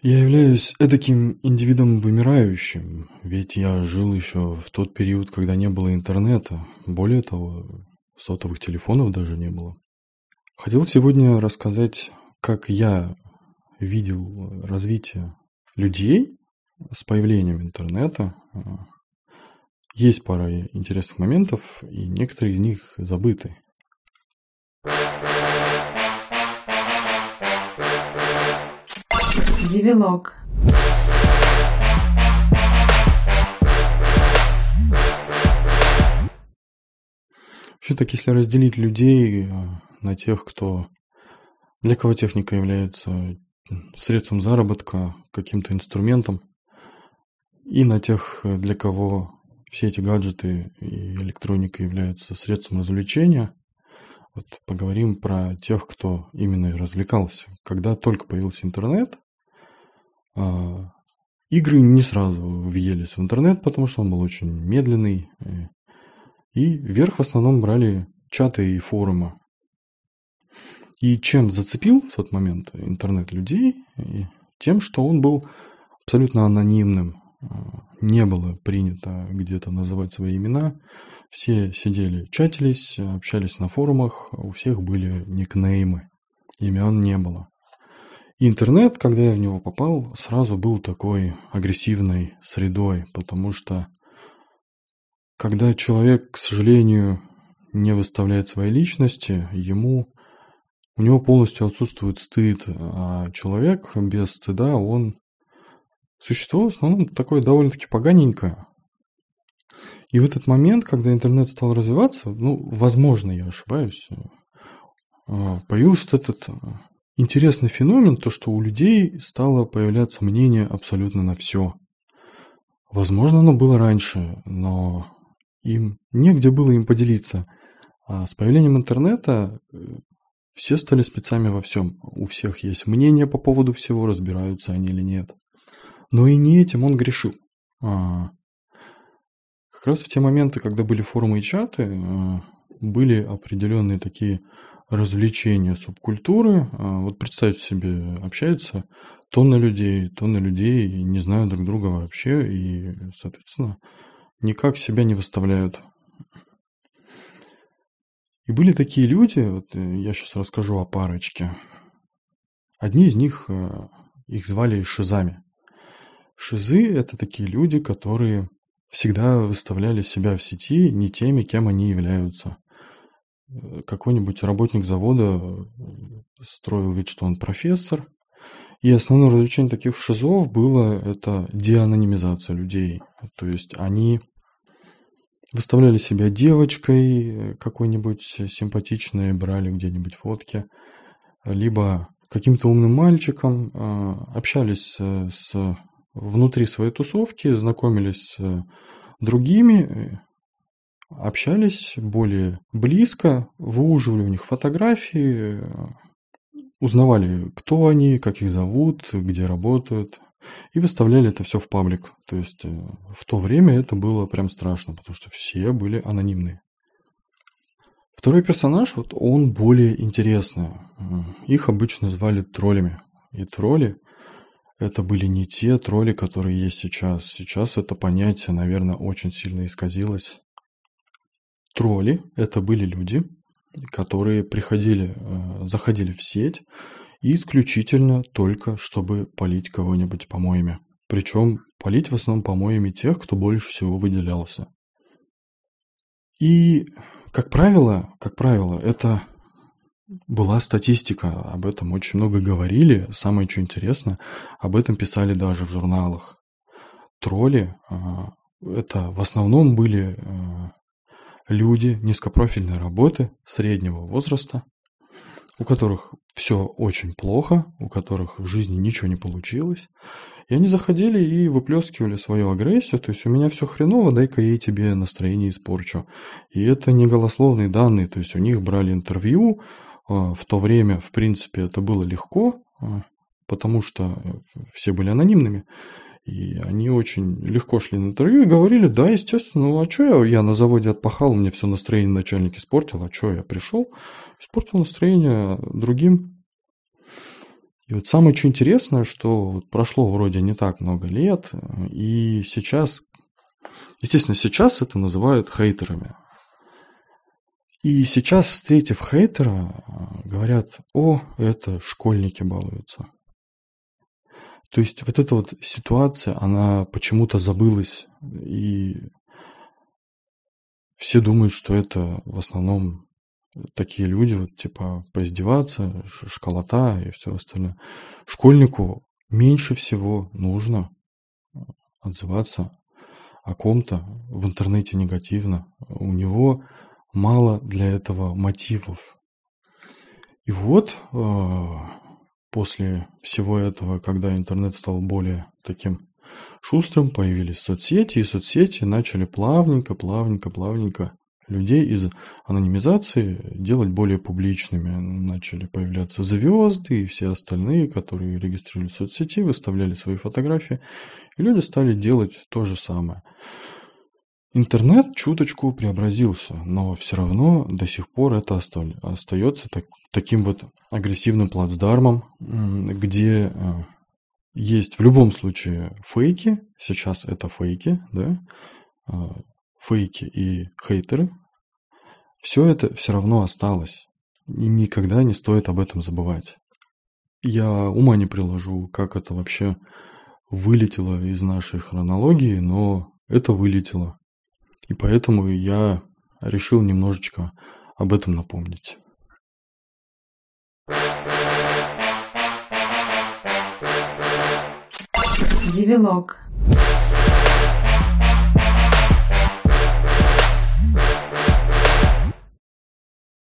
Я являюсь эдаким индивидом вымирающим, ведь я жил еще в тот период, когда не было интернета. Более того, сотовых телефонов даже не было. Хотел сегодня рассказать, как я видел развитие людей с появлением интернета. Есть пара интересных моментов, и некоторые из них забыты. Девилог. Вообще так, если разделить людей э, на тех, кто для кого техника является средством заработка, каким-то инструментом, и на тех, для кого все эти гаджеты и электроника являются средством развлечения, вот поговорим про тех, кто именно развлекался. Когда только появился интернет, игры не сразу въелись в интернет, потому что он был очень медленный. Э, и вверх в основном брали чаты и форумы. И чем зацепил в тот момент интернет людей? Тем, что он был абсолютно анонимным. А, не было принято где-то называть свои имена. Все сидели, чатились, общались на форумах, у всех были никнеймы. Имен не было. Интернет, когда я в него попал, сразу был такой агрессивной средой, потому что когда человек, к сожалению, не выставляет своей личности, ему у него полностью отсутствует стыд, а человек без стыда, он существо в основном такое довольно-таки поганенькое. И в этот момент, когда интернет стал развиваться, ну, возможно, я ошибаюсь, э, появился этот интересный феномен, то что у людей стало появляться мнение абсолютно на все. Возможно, оно было раньше, но им негде было им поделиться. А с появлением интернета э, все стали спецами во всем. У всех есть мнение по поводу всего, разбираются они или нет. Но и не этим он грешил. А, как раз в те моменты, когда были форумы и чаты, э, были определенные такие развлечения субкультуры. А, вот представьте себе, общаются тонны людей, тонны людей, не знают друг друга вообще, и, соответственно, никак себя не выставляют. И были такие люди, вот э, я сейчас расскажу о парочке. Одни из них, э, их звали шизами. Шизы – это такие люди, которые всегда выставляли себя в сети не теми, кем они являются какой-нибудь работник завода строил вид, что он профессор. И основное развлечение таких шизов было это деанонимизация людей. То есть они выставляли себя девочкой какой-нибудь симпатичной, брали где-нибудь фотки, либо каким-то умным мальчиком, а, общались с внутри своей тусовки, знакомились с другими, общались более близко, выуживали у них фотографии, узнавали, кто они, как их зовут, где работают, и выставляли это все в паблик. То есть э, в то время это было прям страшно, потому что все были анонимные. Второй персонаж, вот он более интересный. Их обычно звали троллями. И тролли это были не те тролли, которые есть сейчас. Сейчас это понятие, наверное, очень сильно исказилось. Тролли – это были люди, которые приходили, э, заходили в сеть исключительно только, чтобы полить кого-нибудь помоями. Причем полить в основном помоями тех, кто больше всего выделялся. И, как правило, как правило, это была статистика, об этом очень много говорили. Самое что интересно, об этом писали даже в журналах. Тролли э, это в основном были э, люди низкопрофильной работы среднего возраста, у которых все очень плохо, у которых в жизни ничего не получилось. И они заходили и выплескивали свою агрессию, то есть у меня все хреново, дай-ка я тебе настроение испорчу. И это не голословные данные, то есть у них брали интервью, а, в то время, в принципе, это было легко, а, потому что все были анонимными. И они очень легко шли на интервью и говорили, да, естественно, ну а что я, я на заводе отпахал, мне все настроение начальник испортил, а что я пришел, испортил настроение другим. И вот самое что интересное, что прошло вроде не так много лет, и сейчас, естественно, сейчас это называют хейтерами. И сейчас, встретив хейтера, говорят, о, это школьники балуются. То есть вот эта вот ситуация, она почему-то забылась, и все думают, что это в основном такие люди, вот типа поиздеваться, школота и все остальное. Школьнику меньше всего нужно отзываться о ком-то в интернете негативно. У него мало для этого мотивов. И вот э, после всего этого, когда интернет стал более таким шустрым, появились соцсети, и соцсети начали плавненько, плавненько, плавненько людей из анонимизации делать более публичными. Начали появляться звезды и все остальные, которые регистрировали соцсети, выставляли свои фотографии. И люди стали делать то же самое. Интернет чуточку преобразился, но все равно до сих пор это остается так, таким вот агрессивным плацдармом, где э, есть в любом случае фейки, сейчас это фейки, да, э, фейки и хейтеры, все это все равно осталось. И никогда не стоит об этом забывать. Я ума не приложу, как это вообще вылетело из нашей хронологии, но это вылетело. И поэтому я решил немножечко об этом напомнить. Девилог.